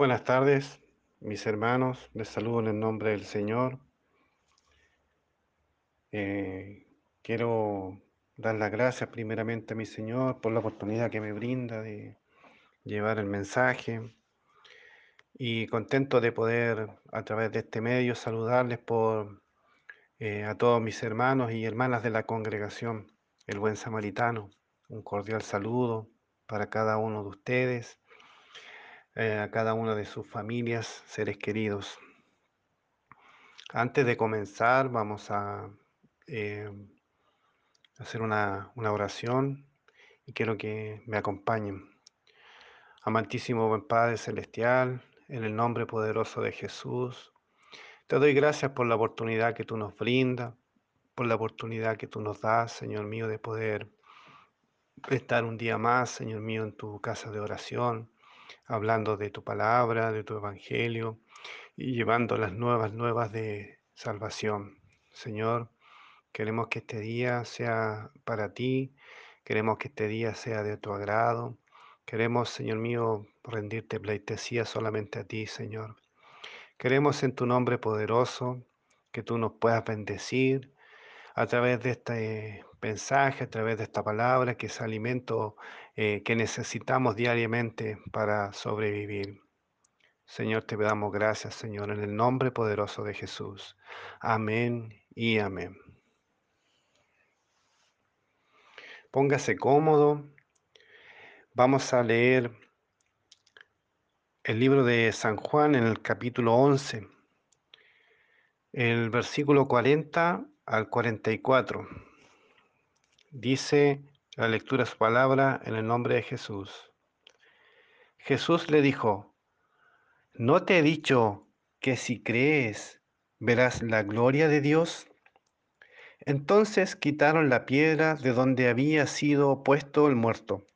Buenas tardes, mis hermanos. Les saludo en el nombre del Señor. Eh, quiero dar las gracias primeramente a mi Señor por la oportunidad que me brinda de llevar el mensaje y contento de poder a través de este medio saludarles por eh, a todos mis hermanos y hermanas de la congregación, el buen samaritano. Un cordial saludo para cada uno de ustedes eh, a cada una de sus familias, seres queridos. Antes de comenzar, vamos a eh, hacer una, una, oración y quiero que me acompañen. Amantísimo buen Padre Celestial, en el nombre poderoso de Jesús, te doy gracias por la oportunidad que tú nos brindas, por la oportunidad que tú nos das, Señor mío, de poder estar un día más, Señor mío, en tu casa de oración hablando de tu palabra, de tu evangelio y llevando las nuevas, nuevas de salvación. Señor, queremos que este día sea para ti, queremos que este día sea de tu agrado. Queremos, Señor mío, rendirte pleitesía solamente a ti, Señor. Queremos en tu nombre poderoso que tú nos puedas bendecir a través de este mensaje, a través de esta palabra, que es alimento eh, que necesitamos diariamente para sobrevivir. Señor, te damos gracias, Señor, en el nombre poderoso de Jesús. Amén y amén. Póngase cómodo. Vamos a leer el libro de San Juan en el capítulo 11, el versículo 40 al 44. Dice la lectura su palabra en el nombre de Jesús. Jesús le dijo, ¿no te he dicho que si crees verás la gloria de Dios? Entonces quitaron la piedra de donde había sido puesto el muerto.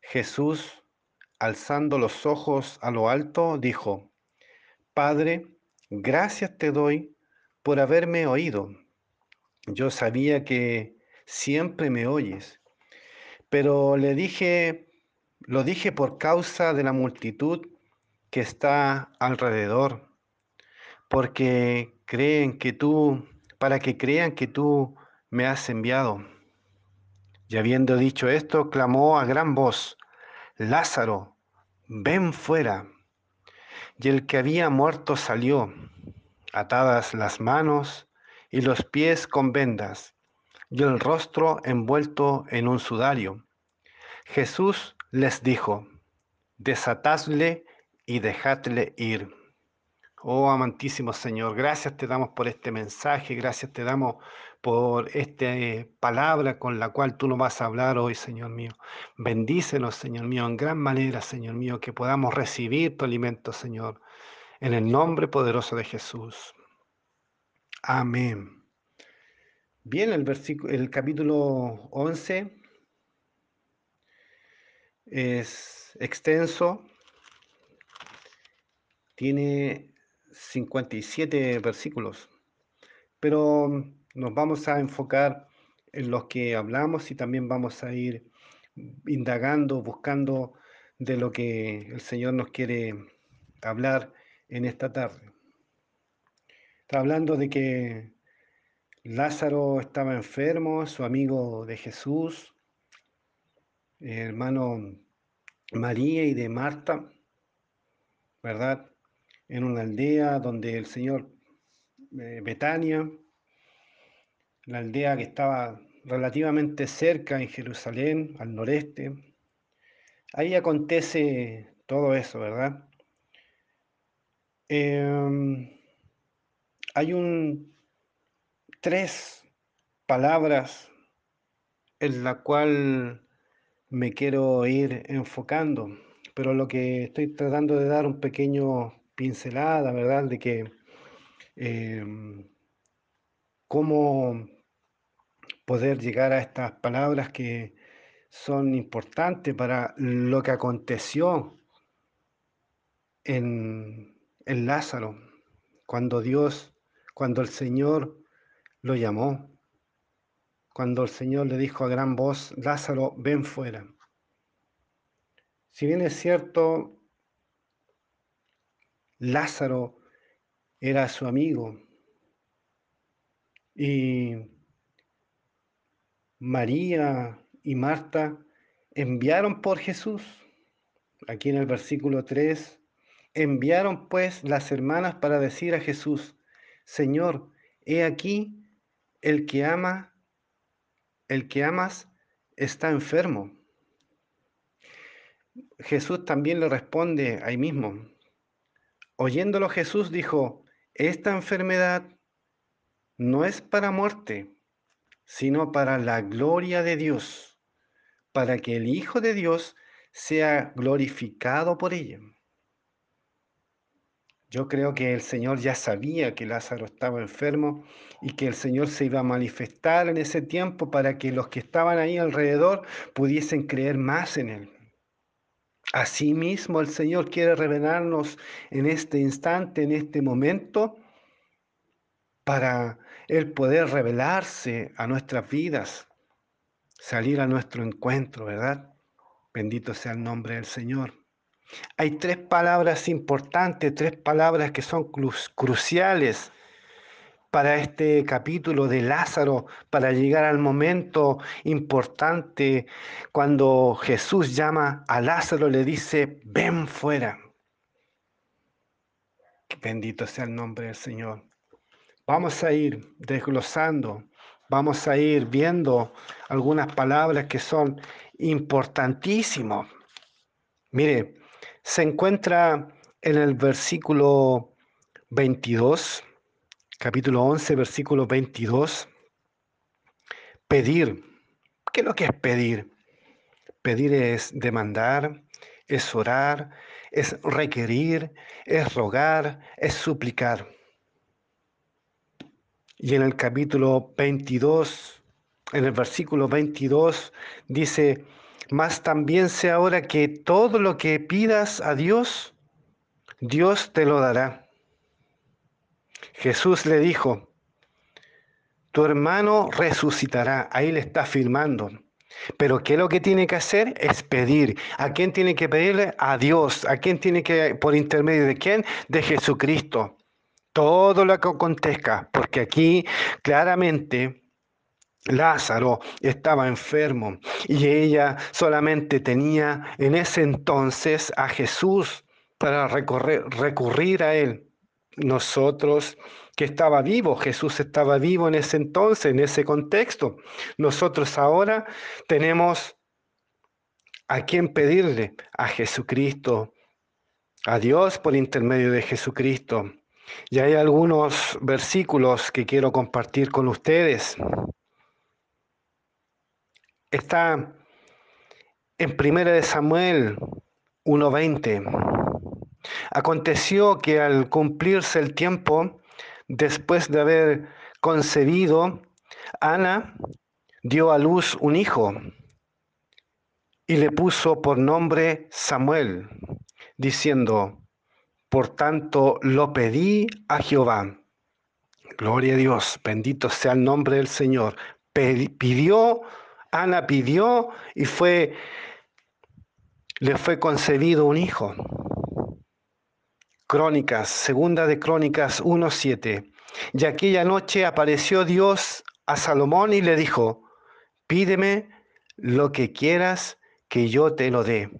Jesús, alzando los ojos a lo alto, dijo, Padre, gracias te doy por haberme oído. Yo sabía que siempre me oyes, pero le dije, lo dije por causa de la multitud que está alrededor, porque creen que tú, para que crean que tú me has enviado. Y habiendo dicho esto, clamó a gran voz, Lázaro, ven fuera. Y el que había muerto salió, atadas las manos y los pies con vendas, y el rostro envuelto en un sudario. Jesús les dijo, desatadle y dejadle ir. Oh amantísimo Señor, gracias te damos por este mensaje, gracias te damos por esta palabra con la cual tú nos vas a hablar hoy, Señor mío. Bendícenos, Señor mío, en gran manera, Señor mío, que podamos recibir tu alimento, Señor, en el nombre poderoso de Jesús. Amén. Bien, el, el capítulo 11 es extenso, tiene 57 versículos, pero nos vamos a enfocar en los que hablamos y también vamos a ir indagando, buscando de lo que el Señor nos quiere hablar en esta tarde. Está hablando de que Lázaro estaba enfermo, su amigo de Jesús, hermano María y de Marta, ¿verdad? En una aldea donde el Señor, eh, Betania, la aldea que estaba relativamente cerca en Jerusalén, al noreste, ahí acontece todo eso, ¿verdad? Eh, hay un tres palabras en la cual me quiero ir enfocando, pero lo que estoy tratando de dar un pequeño pincelada, ¿verdad? De que em, cómo poder llegar a estas palabras que son importantes para lo que aconteció en, en Lázaro, cuando Dios cuando el Señor lo llamó, cuando el Señor le dijo a gran voz, Lázaro, ven fuera. Si bien es cierto, Lázaro era su amigo. Y María y Marta enviaron por Jesús. Aquí en el versículo 3, enviaron pues las hermanas para decir a Jesús, Señor, he aquí el que ama, el que amas está enfermo. Jesús también le responde ahí mismo. Oyéndolo Jesús dijo, esta enfermedad no es para muerte, sino para la gloria de Dios, para que el Hijo de Dios sea glorificado por ella. Yo creo que el Señor ya sabía que Lázaro estaba enfermo y que el Señor se iba a manifestar en ese tiempo para que los que estaban ahí alrededor pudiesen creer más en Él. Asimismo, el Señor quiere revelarnos en este instante, en este momento, para Él poder revelarse a nuestras vidas, salir a nuestro encuentro, ¿verdad? Bendito sea el nombre del Señor. Hay tres palabras importantes, tres palabras que son cruciales para este capítulo de Lázaro, para llegar al momento importante cuando Jesús llama a Lázaro, le dice, ven fuera. Bendito sea el nombre del Señor. Vamos a ir desglosando, vamos a ir viendo algunas palabras que son importantísimas. Mire, se encuentra en el versículo 22, capítulo 11, versículo 22, pedir. ¿Qué es lo que es pedir? Pedir es demandar, es orar, es requerir, es rogar, es suplicar. Y en el capítulo 22, en el versículo 22, dice, mas también sé ahora que todo lo que pidas a Dios, Dios te lo dará. Jesús le dijo, tu hermano resucitará. Ahí le está afirmando. Pero ¿qué es lo que tiene que hacer? Es pedir. ¿A quién tiene que pedirle? A Dios. ¿A quién tiene que, por intermedio de quién? De Jesucristo. Todo lo que acontezca. Porque aquí claramente Lázaro estaba enfermo y ella solamente tenía en ese entonces a Jesús para recurrir a él. Nosotros que estaba vivo, Jesús estaba vivo en ese entonces, en ese contexto. Nosotros ahora tenemos a quién pedirle, a Jesucristo, a Dios por intermedio de Jesucristo. Y hay algunos versículos que quiero compartir con ustedes está en 1 de Samuel 1.20. Aconteció que al cumplirse el tiempo, después de haber concebido, Ana dio a luz un hijo y le puso por nombre Samuel, diciendo, por tanto lo pedí a Jehová. Gloria a Dios, bendito sea el nombre del Señor. Pidió Ana pidió y fue, le fue concebido un hijo. Crónicas, segunda de Crónicas 1.7. Y aquella noche apareció Dios a Salomón y le dijo, pídeme lo que quieras que yo te lo dé.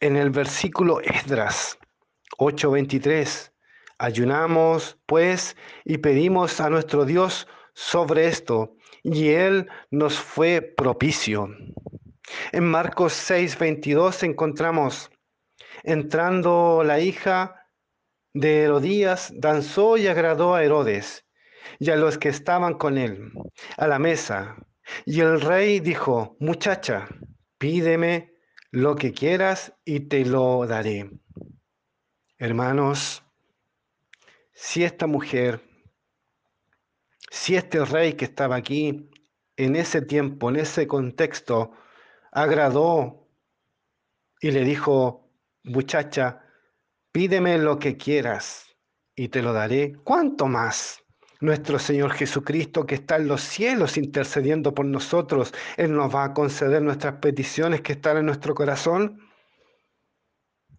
En el versículo Esdras 8:23, ayunamos pues y pedimos a nuestro Dios sobre esto y Él nos fue propicio. En Marcos 6, 22 encontramos, entrando la hija de Herodías, danzó y agradó a Herodes y a los que estaban con él a la mesa. Y el rey dijo, muchacha, pídeme lo que quieras y te lo daré. Hermanos, si esta mujer si este rey que estaba aquí en ese tiempo, en ese contexto, agradó y le dijo, muchacha, pídeme lo que quieras y te lo daré, ¿cuánto más? Nuestro Señor Jesucristo que está en los cielos intercediendo por nosotros, Él nos va a conceder nuestras peticiones que están en nuestro corazón.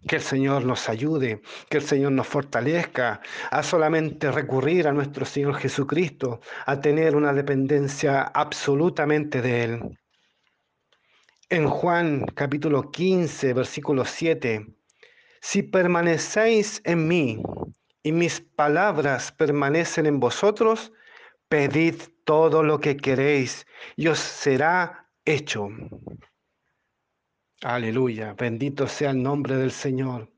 Que el Señor nos ayude, que el Señor nos fortalezca a solamente recurrir a nuestro Señor Jesucristo, a tener una dependencia absolutamente de Él. En Juan capítulo 15, versículo 7, si permanecéis en mí y mis palabras permanecen en vosotros, pedid todo lo que queréis y os será hecho. Aleluya, bendito sea el nombre del Señor.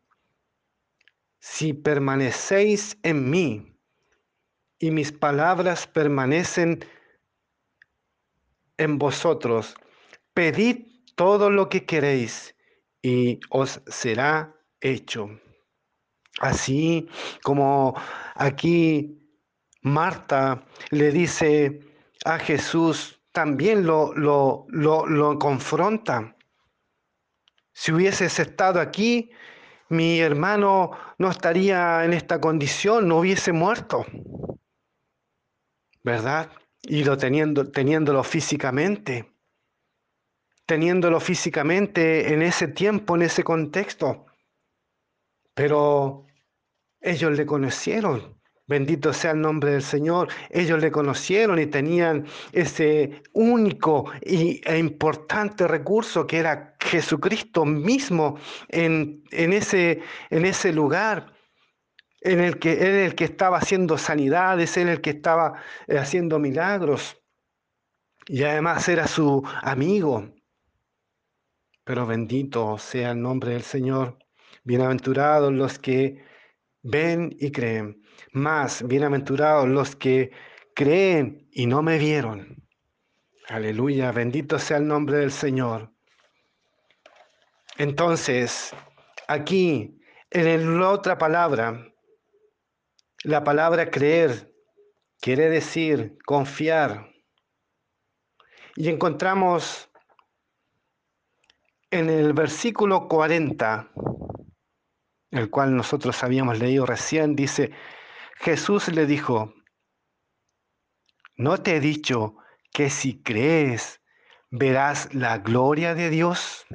Si permanecéis en mí y mis palabras permanecen en vosotros, pedid todo lo que queréis y os será hecho. Así como aquí Marta le dice a Jesús, también lo, lo, lo, lo confronta. Si hubieses estado aquí, mi hermano no estaría en esta condición, no hubiese muerto. ¿Verdad? Y lo teniendo, teniéndolo físicamente, teniéndolo físicamente en ese tiempo, en ese contexto. Pero ellos le conocieron, Bendito sea el nombre del Señor. Ellos le conocieron y tenían ese único e importante recurso que era Jesucristo mismo en, ese, en lugar en el que él el que estaba haciendo sanidades, él el que estaba eh, haciendo milagros. Y además era su amigo. Pero bendito sea el nombre del Señor. Bienaventurados los que ven y creen. Más bienaventurados los que creen y no me vieron. Aleluya, bendito sea el nombre del Señor. Entonces, aquí, en la otra palabra, la palabra creer quiere decir confiar. Y encontramos en el versículo 40, el cual nosotros habíamos leído recién, dice, Jesús le dijo, ¿no te he dicho que si crees verás la gloria de Dios?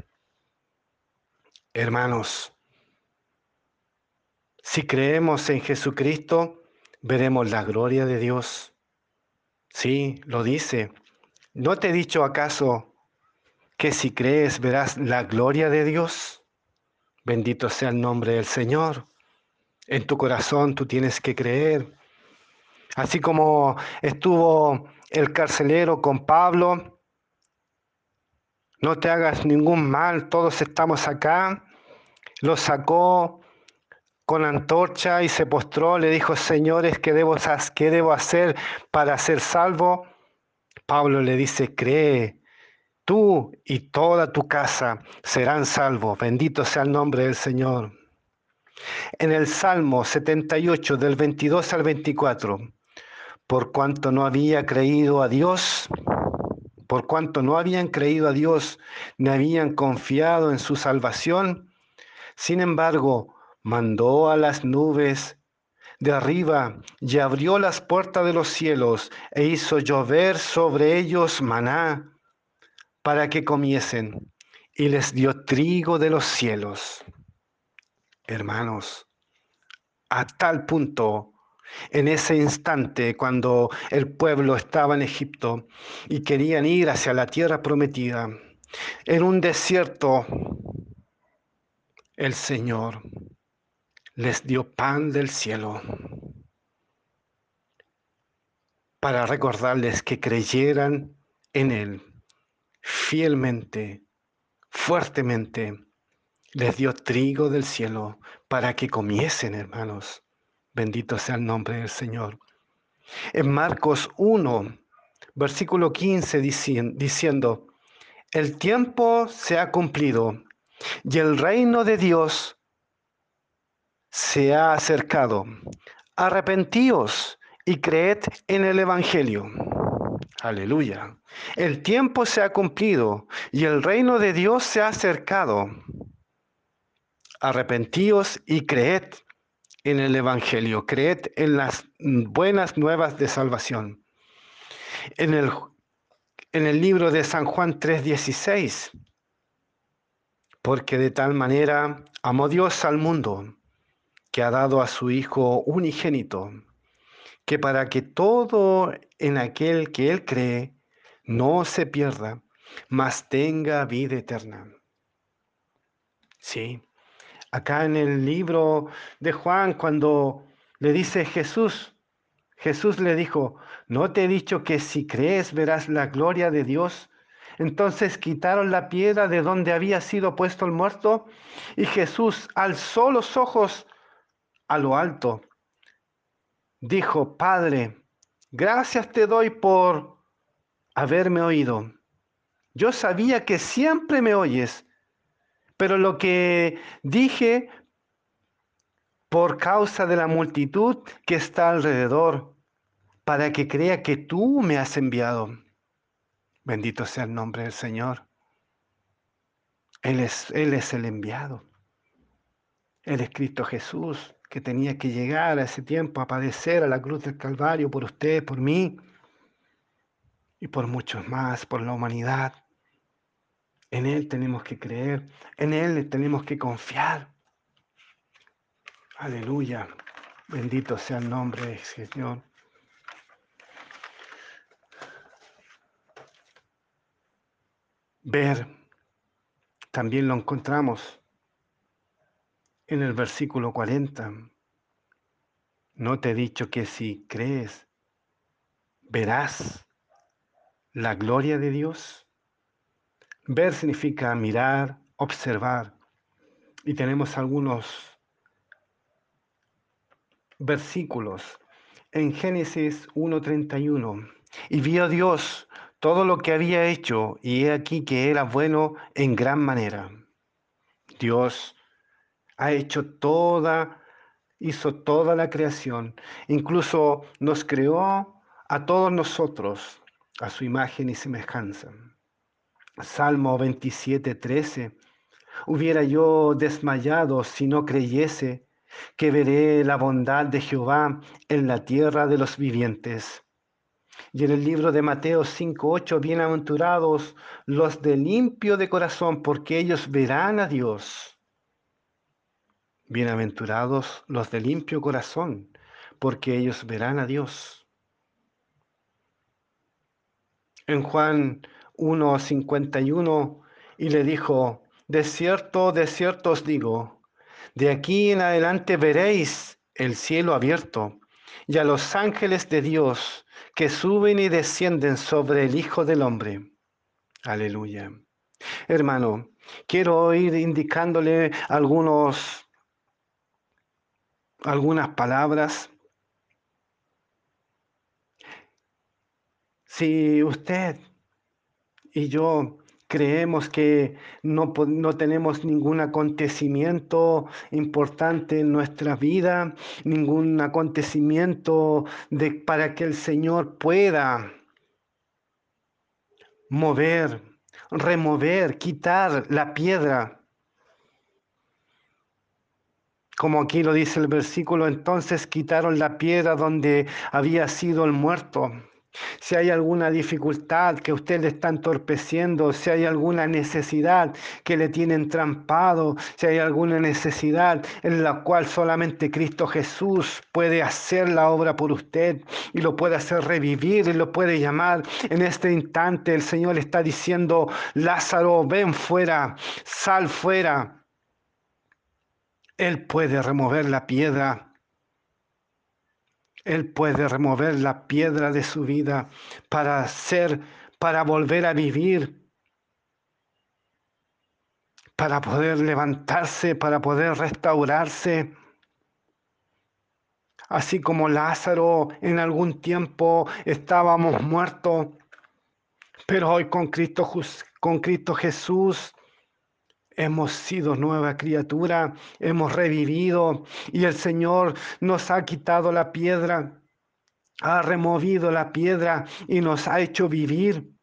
Hermanos, si creemos en Jesucristo, veremos la gloria de Dios. Sí, lo dice. ¿No te he dicho acaso que si crees verás la gloria de Dios? Bendito sea el nombre del Señor. En tu corazón tú tienes que creer. Así como estuvo el carcelero con Pablo, no te hagas ningún mal, todos estamos acá. Lo sacó con antorcha y se postró, le dijo, señores, ¿qué debo, ¿qué debo hacer para ser salvo? Pablo le dice, cree, tú y toda tu casa serán salvos. Bendito sea el nombre del Señor. En el Salmo 78 del 22 al 24, por cuanto no había creído a Dios, por cuanto no habían creído a Dios, ni habían confiado en su salvación, sin embargo, mandó a las nubes de arriba y abrió las puertas de los cielos e hizo llover sobre ellos maná para que comiesen y les dio trigo de los cielos hermanos, a tal punto, en ese instante, cuando el pueblo estaba en Egipto y querían ir hacia la tierra prometida, en un desierto, el Señor les dio pan del cielo para recordarles que creyeran en Él fielmente, fuertemente, les dio trigo del cielo para que comiesen, hermanos. Bendito sea el nombre del Señor. En Marcos 1, versículo 15, diciendo, el tiempo se ha cumplido y el reino de Dios se ha acercado. Arrepentíos y creed en el Evangelio. Aleluya. El tiempo se ha cumplido y el reino de Dios se ha acercado arrepentíos y creed en el Evangelio, creed en las buenas nuevas de salvación. En el, en el libro de San Juan 3:16, Porque de tal manera amó Dios al mundo, que ha dado a su Hijo unigénito, que para que todo en aquel que Él cree no se pierda, mas tenga vida eterna. Sí, acá en el libro de Juan, cuando le dice Jesús, Jesús le dijo, ¿no te he dicho que si crees verás la gloria de Dios? Entonces quitaron la piedra de donde había sido puesto el muerto y Jesús alzó los ojos a lo alto. Dijo, Padre, gracias te doy por haberme oído. Yo sabía que siempre me oyes, pero lo que dije por causa de la multitud que está alrededor, para que crea que tú me has enviado. Bendito sea el nombre del Señor. Él es, el enviado. Él es Cristo Jesús, que tenía que llegar a ese tiempo a padecer a la cruz del Calvario por usted, por mí y por muchos más, por la humanidad. En Él tenemos que creer, en Él tenemos que confiar. Aleluya. Bendito sea el nombre del Señor. Ver, también lo encontramos en el versículo 40. ¿No te he dicho que si crees, verás la gloria de Dios? Ver significa mirar, observar. Y tenemos algunos versículos en Génesis 1.31. Y vio Dios todo lo que había hecho y he aquí que era bueno en gran manera. Dios ha hecho toda, hizo toda la creación, incluso nos creó a todos nosotros a su imagen y semejanza. Salmo 27, 13. Hubiera yo desmayado si no creyese que veré la bondad de Jehová en la tierra de los vivientes. Y en el libro de Mateo 5:8, bienaventurados los de limpio de corazón, porque ellos verán a Dios. Bienaventurados los de limpio corazón, porque ellos verán a Dios. En Juan 1:51, y le dijo, de cierto, de cierto os digo, de aquí en adelante veréis el cielo abierto y a los ángeles de Dios que suben y descienden sobre el Hijo del Hombre. Aleluya. Hermano, quiero ir indicándole algunos, algunas palabras. Si usted y yo creemos que no, no, tenemos ningún acontecimiento importante en nuestra vida, ningún acontecimiento de, para que el Señor pueda mover, remover, quitar la piedra. Como aquí lo dice el versículo, entonces quitaron la piedra donde había sido el muerto. Si hay alguna dificultad que usted le está entorpeciendo, si hay alguna necesidad que le tiene entrampado, si hay alguna necesidad en la cual solamente Cristo Jesús puede hacer la obra por usted y lo puede hacer revivir y lo puede llamar. En este instante el Señor está diciendo, Lázaro, ven fuera, sal fuera. Él puede remover la piedra él puede remover la piedra de su vida para ser, para volver a vivir, para poder levantarse, para poder restaurarse. Así como Lázaro en algún tiempo estábamos muertos, pero hoy con Cristo, con Cristo Jesús Hemos sido nueva criatura, hemos revivido y el Señor nos ha quitado la piedra, ha removido la piedra y nos ha hecho vivir.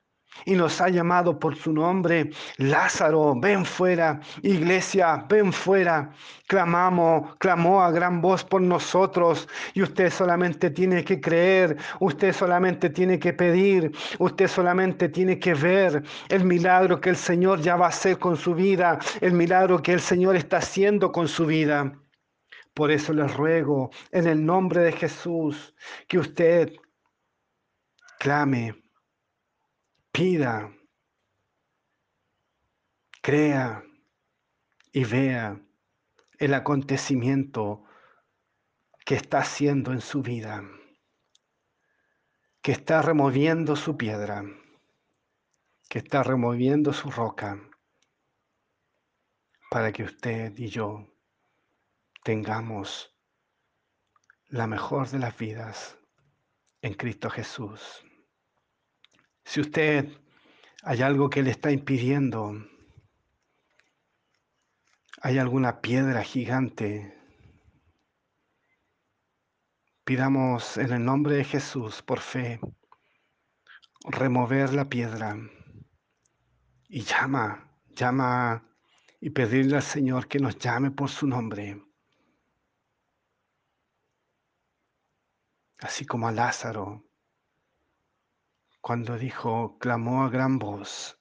Y nos ha llamado por su nombre. Lázaro, ven fuera. Iglesia, ven fuera. Clamamos, clamó a gran voz por nosotros y usted solamente tiene que creer, usted solamente tiene que pedir, usted solamente tiene que ver el milagro que el Señor ya va a hacer con su vida, el milagro que el Señor está haciendo con su vida. Por eso les ruego en el nombre de Jesús que usted clame, pida, crea y vea el acontecimiento que está haciendo en su vida, que está removiendo su piedra, que está removiendo su roca, para que usted y yo tengamos la mejor de las vidas en Cristo Jesús. Si usted hay algo que le está impidiendo, hay alguna piedra gigante, pidamos en el nombre de Jesús, por fe, remover la piedra y llama, llama y pedirle al Señor que nos llame por su nombre. Así como a Lázaro, cuando dijo, clamó a gran voz,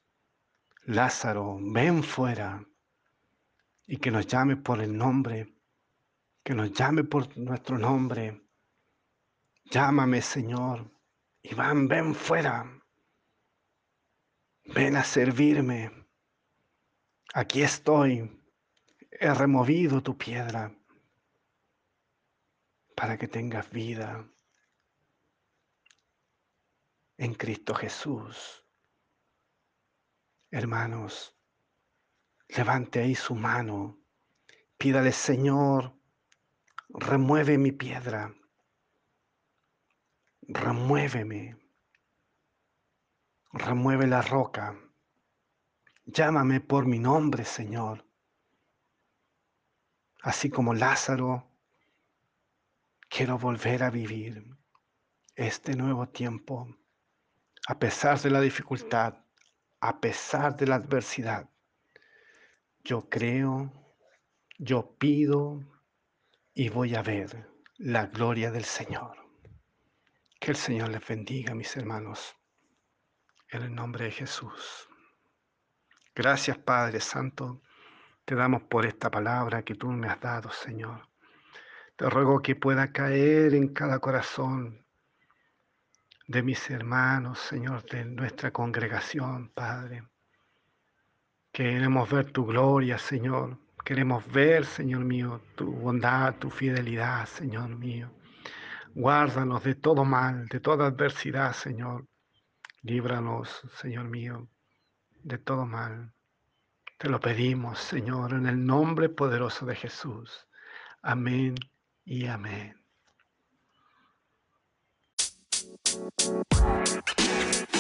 Lázaro, ven fuera, y que nos llame por el nombre, que nos llame por nuestro nombre. Llámame, Señor. Iván, ven fuera. Ven a servirme. Aquí estoy. He removido tu piedra para que tengas vida en Cristo Jesús. Hermanos, levante ahí su mano, pídale, Señor, remueve mi piedra, remuéveme, remueve la roca, llámame por mi nombre, Señor. Así como Lázaro, quiero volver a vivir este nuevo tiempo a pesar de la dificultad, a pesar de la adversidad, yo creo, yo pido y voy a ver la gloria del Señor. Que el Señor les bendiga, mis hermanos, en el nombre de Jesús. Gracias, Padre Santo, te damos por esta palabra que tú me has dado, Señor. Te ruego que pueda caer en cada corazón de mis hermanos, Señor, de nuestra congregación, Padre. Queremos ver tu gloria, Señor. Queremos ver, Señor mío, tu bondad, tu fidelidad, Señor mío. Guárdanos de todo mal, de toda adversidad, Señor. Líbranos, Señor mío, de todo mal. Te lo pedimos, Señor, en el nombre poderoso de Jesús. Amén y amén. Thank you.